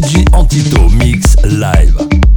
Shawty on my hip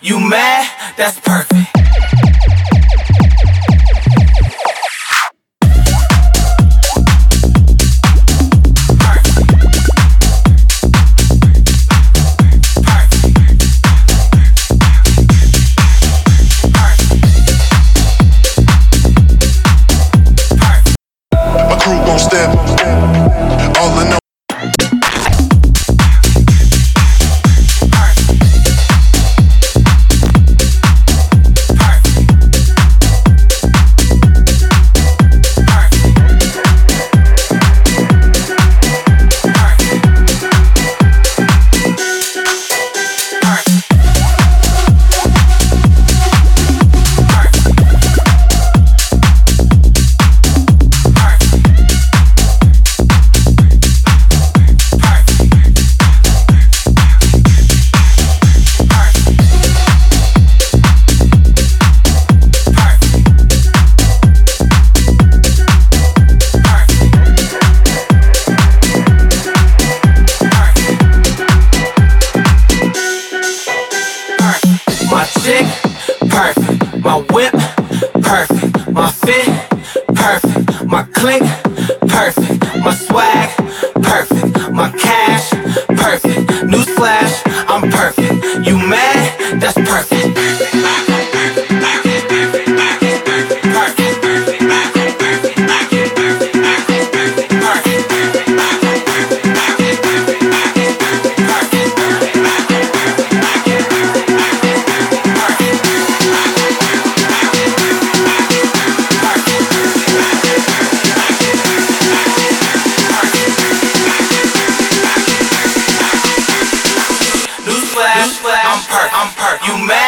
You mad? That's perfect.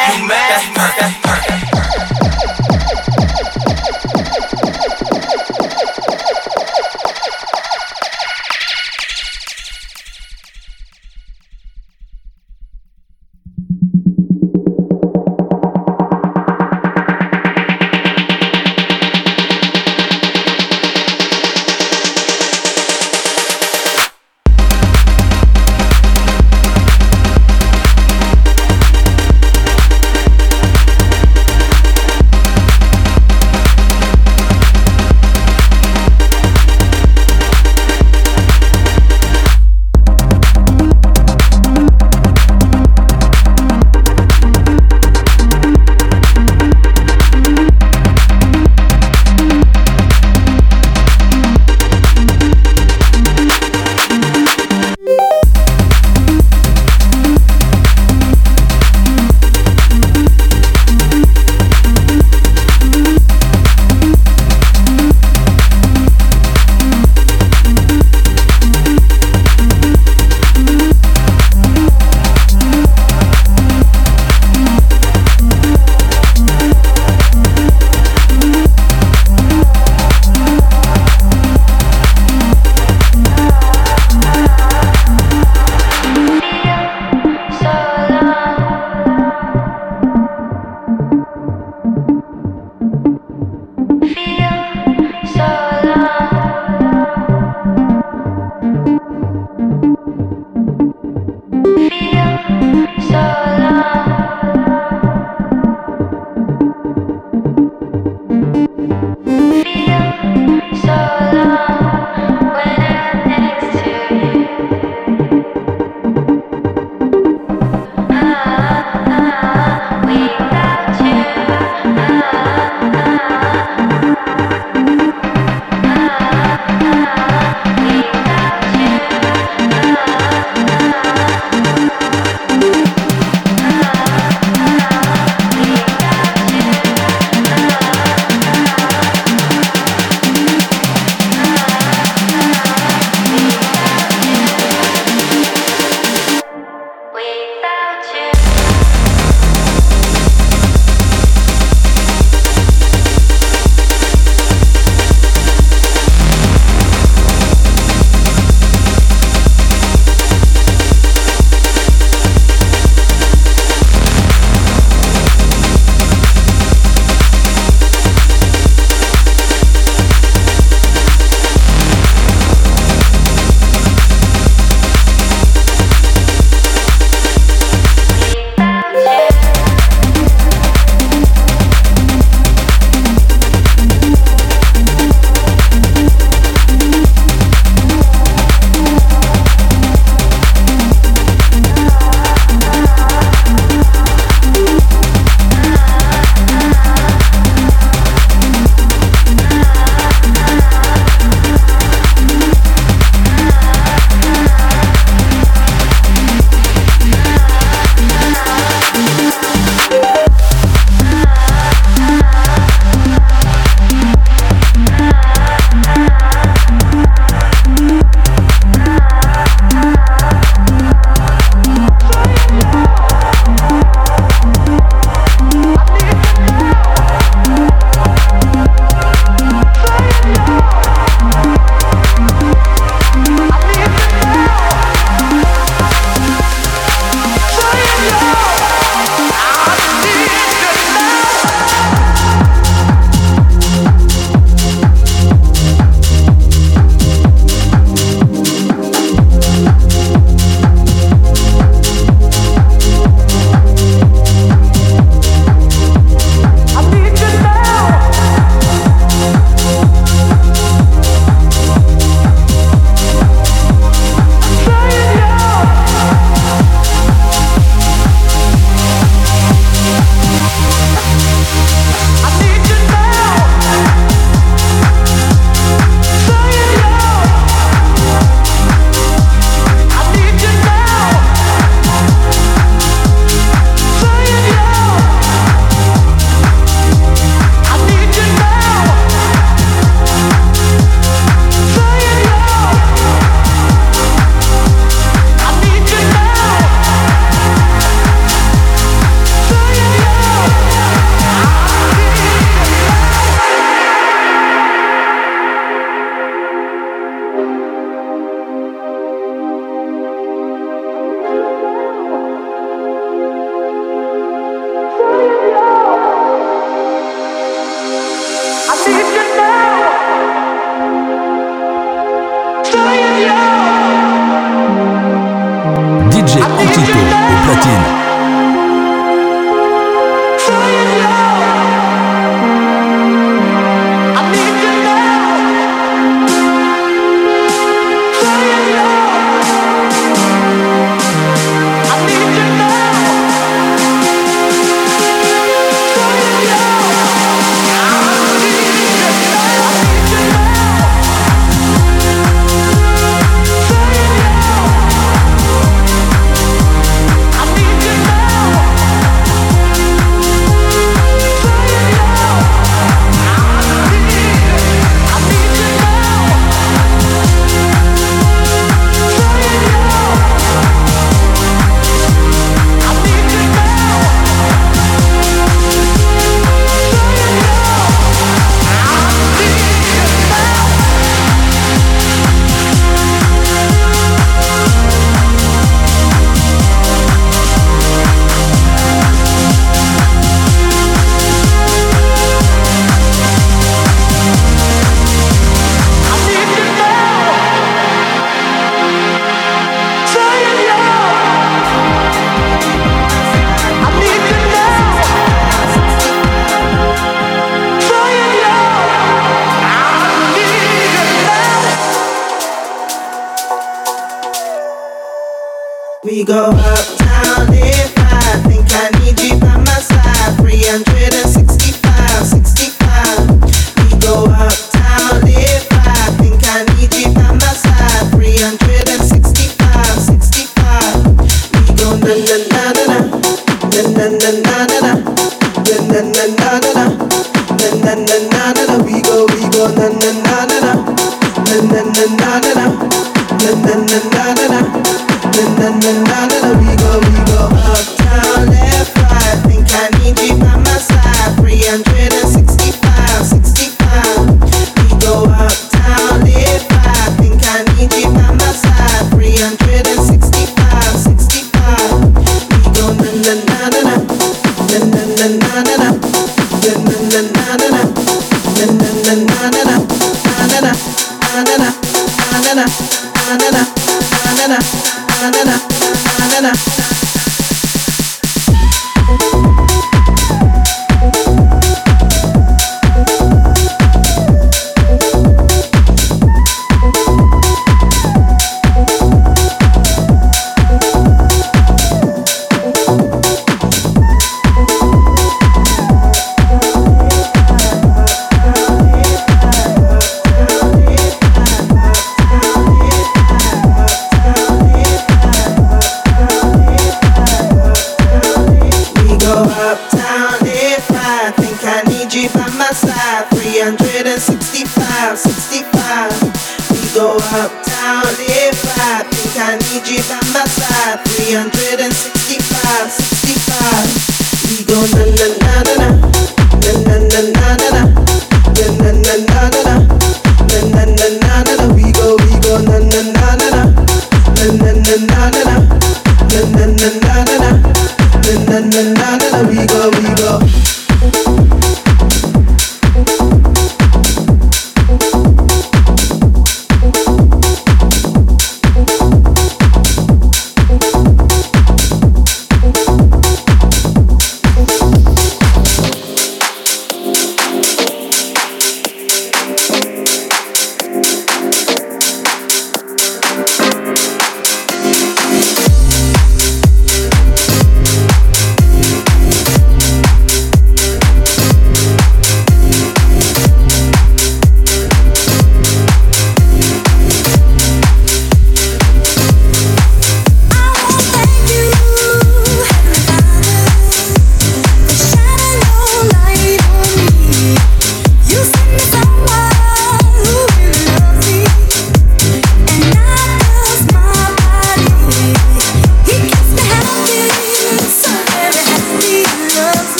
Perfect. You mad? You mad?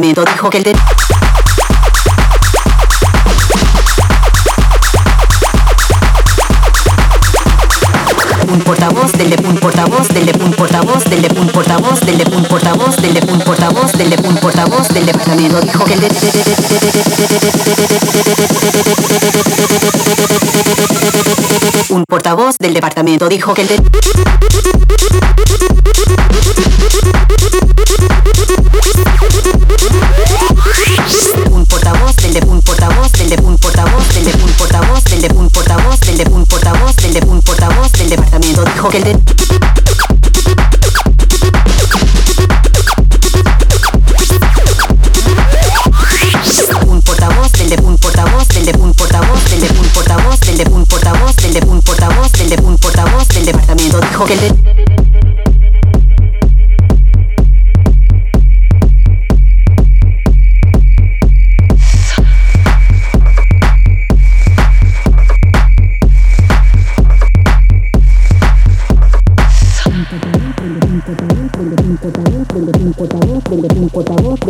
Dijo que el de un portavoz del un portavoz del un portavoz del un portavoz del un portavoz del un portavoz del un portavoz del departamento dijo que el de un portavoz del departamento dijo que el de un portavoz del de un portavoz del de un portavoz del de un portavoz del de un portavoz del de un portavoz del de un portavoz del departamento dijo que el de un portavoz del de un portavoz del de un portavoz del de un portavoz del de un portavoz del de un portavoz del de un portavoz del departamento dijo que el de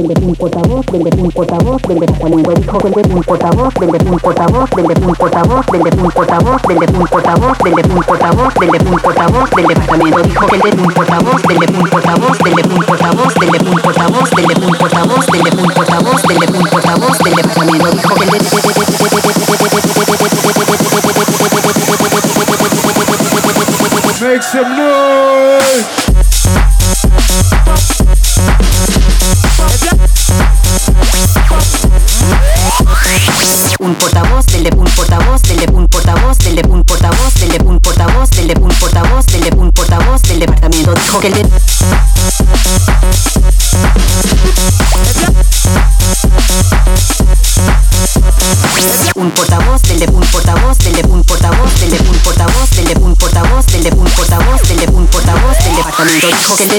de un portavoz del un portavoz dijo un portavoz un portavoz un portavoz un portavoz un portavoz un portavoz un portavoz departamento dijo un portavoz un portavoz un portavoz un portavoz un portavoz un portavoz un portavoz departamento dijo Make some noise! Del de un portavoz del de un portavoz del de un portavoz del de un portavoz del de un portavoz del de un portavoz del departamento dijo que el de un portavoz del de un portavoz del de un portavoz del de un portavoz del de un portavoz del de un portavoz del de un portavoz del departamento dijo que el de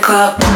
never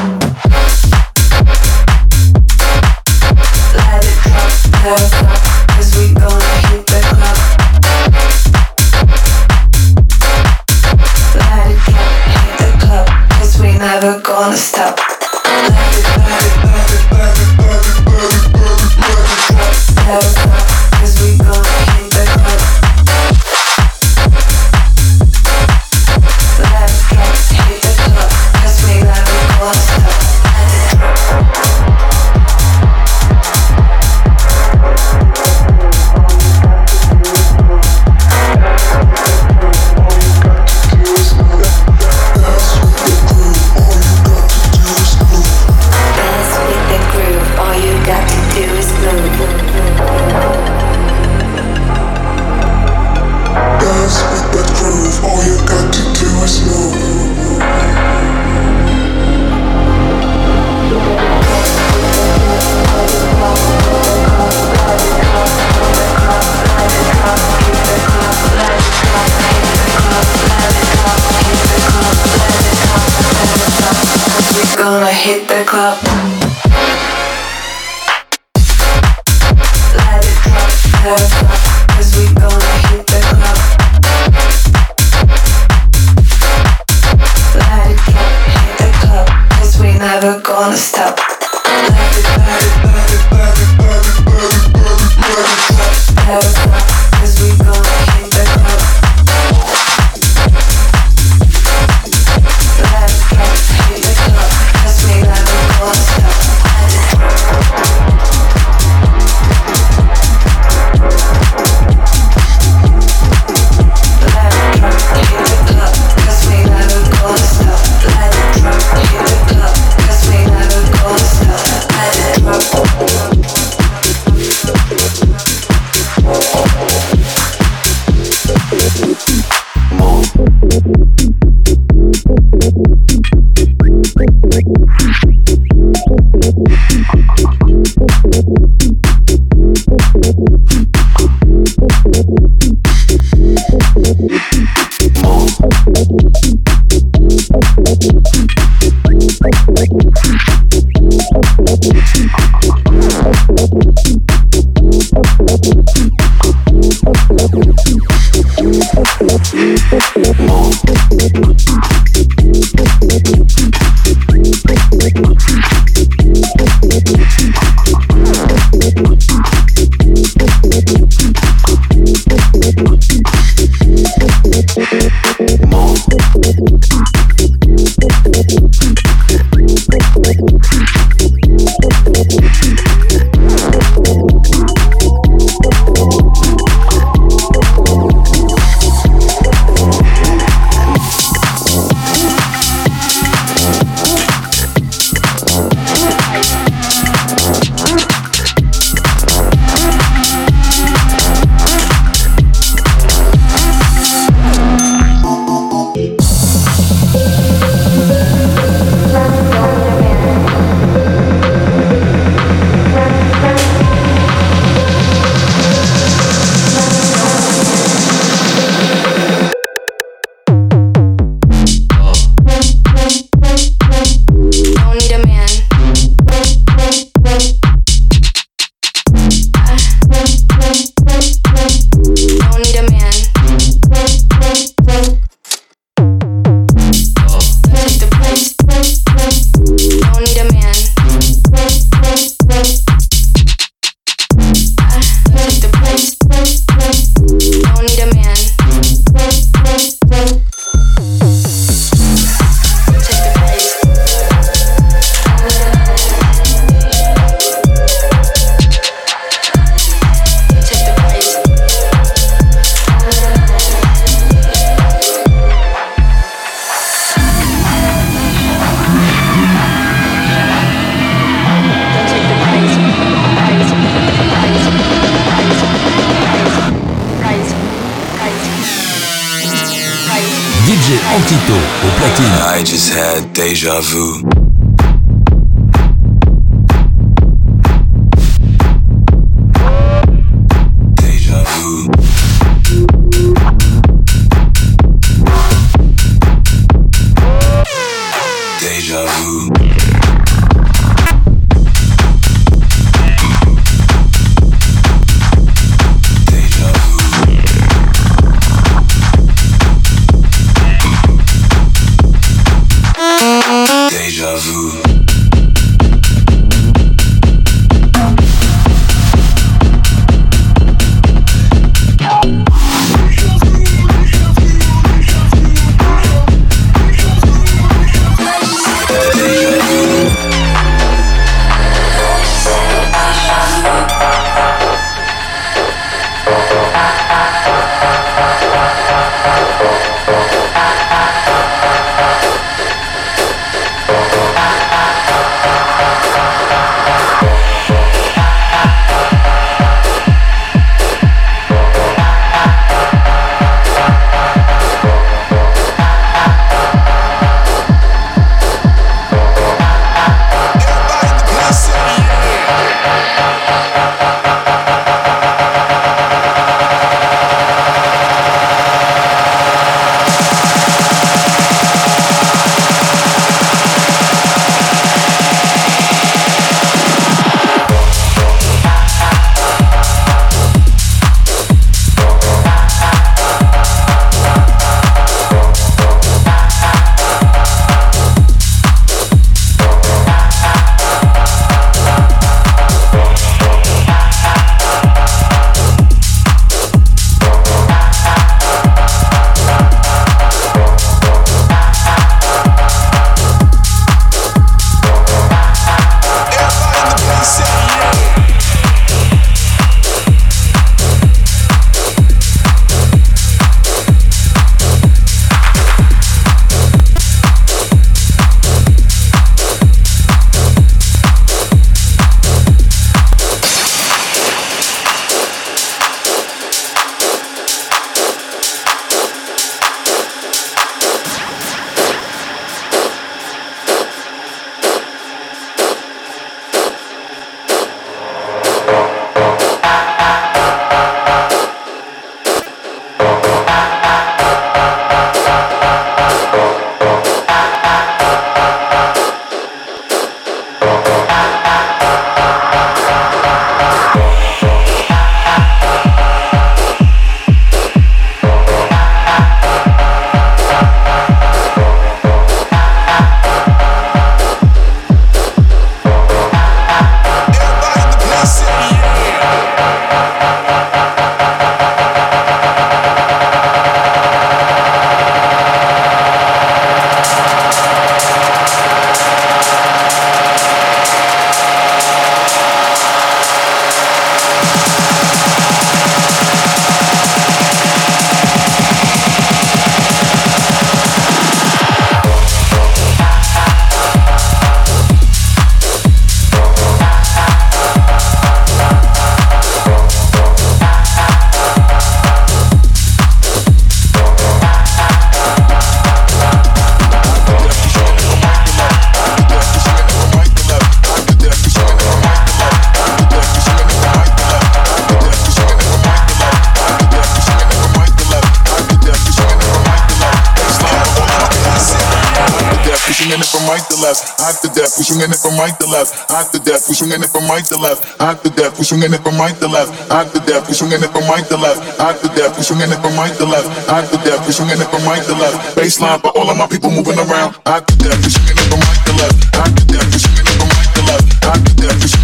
left, to death, we swinging it from right to left, to death, we swinging it from right to left, to death, we swinging it from right to left, to death, we swinging it from right to left. Baseline for all of my people moving around, hot to death, we swinging it from right to left, to death, we swinging it from right to left, to death, we swinging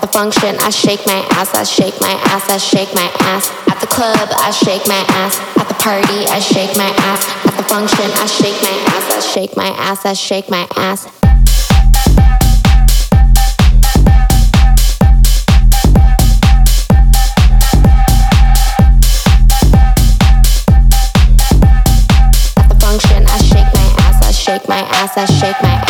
At the function, I shake my ass. I shake my ass. I shake my ass. At the club, I shake my ass. At the party, I shake my ass. At the function, I shake my ass. I shake my ass. I shake my ass. At the function, I shake my ass. I shake my ass. I shake my ass.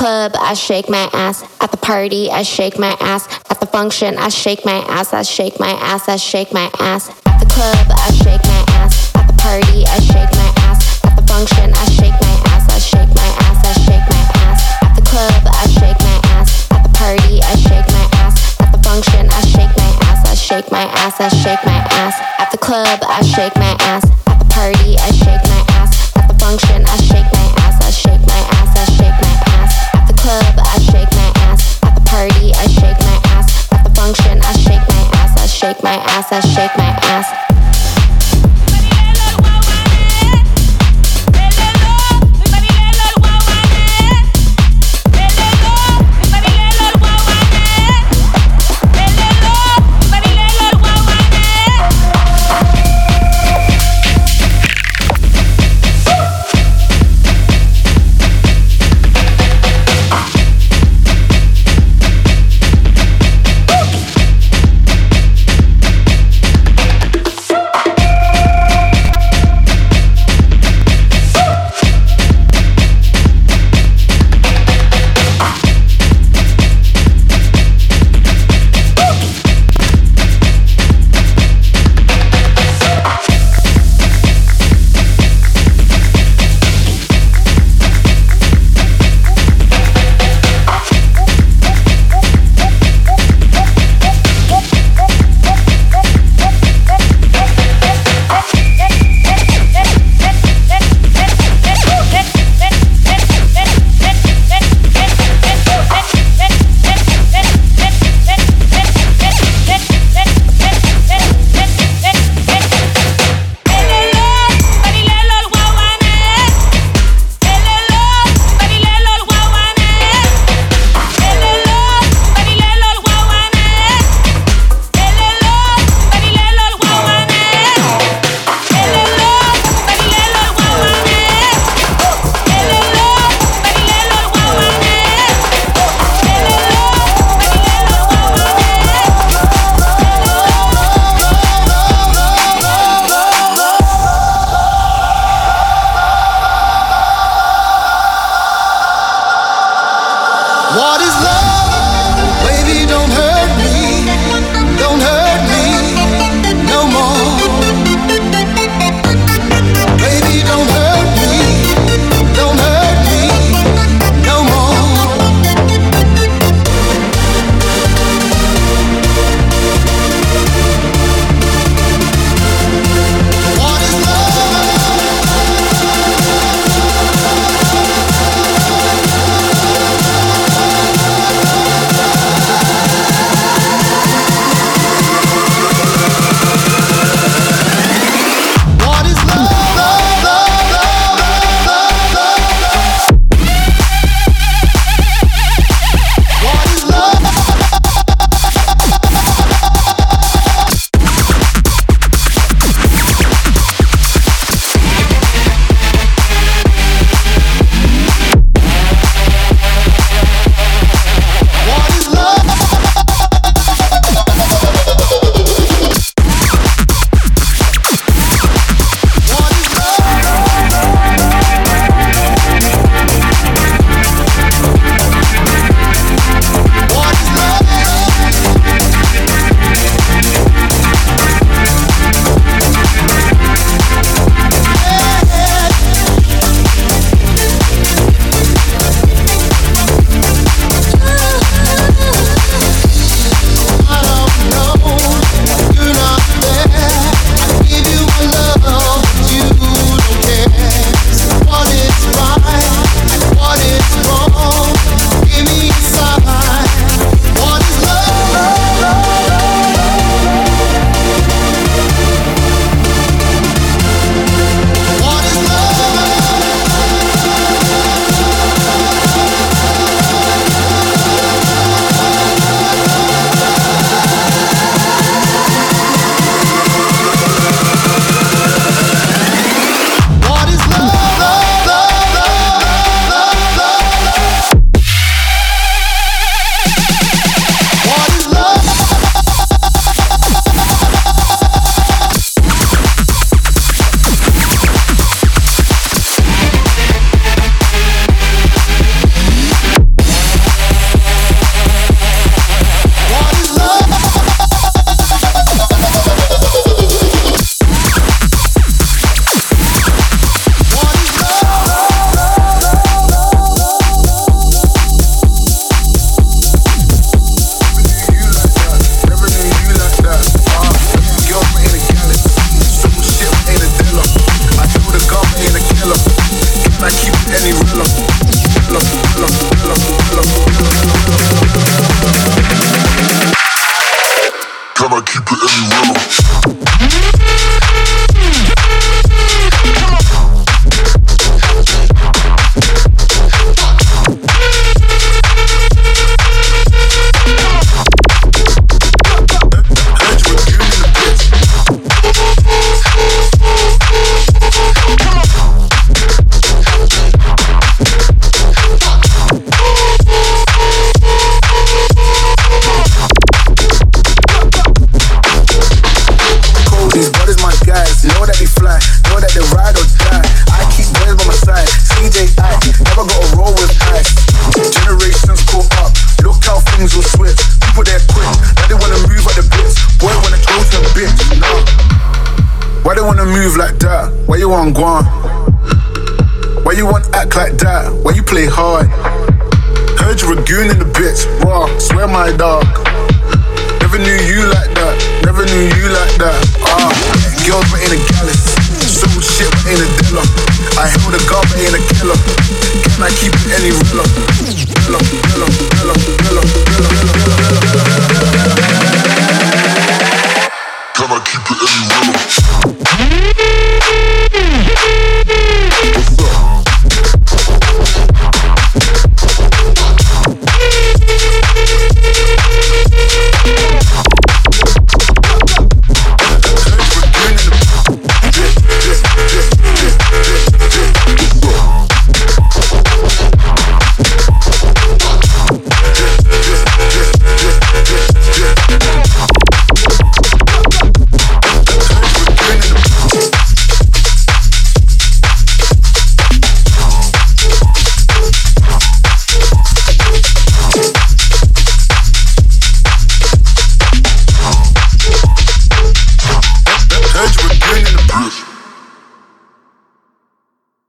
club, I shake my ass. At the party, I shake my ass. At the function, I shake my ass. I shake my ass. I shake my ass. At the club, I shake my ass. At the party, I shake my ass. At the function, I shake my ass. I shake my ass. I shake my ass. At the club, I shake my ass. At the party, I shake my ass. At the function, I shake my ass. I shake my ass. I shake my ass. At the club, I shake my ass. At the party, I shake my ass. At the function, I shake my ass. Shake my ass. At the party, I shake my ass at the function, I shake my ass, I shake my ass, I shake my you on guan? Why you want act like that? Why you play hard? Heard you a goon in the bitch, raw, swear my dog. Never knew you like that, never knew you like that. Ah, uh, girls but ain't a gallus, so shit but ain't a dealer. I held a gun but ain't a killer. Can I keep it any realer? Realer, realer, realer, realer, realer.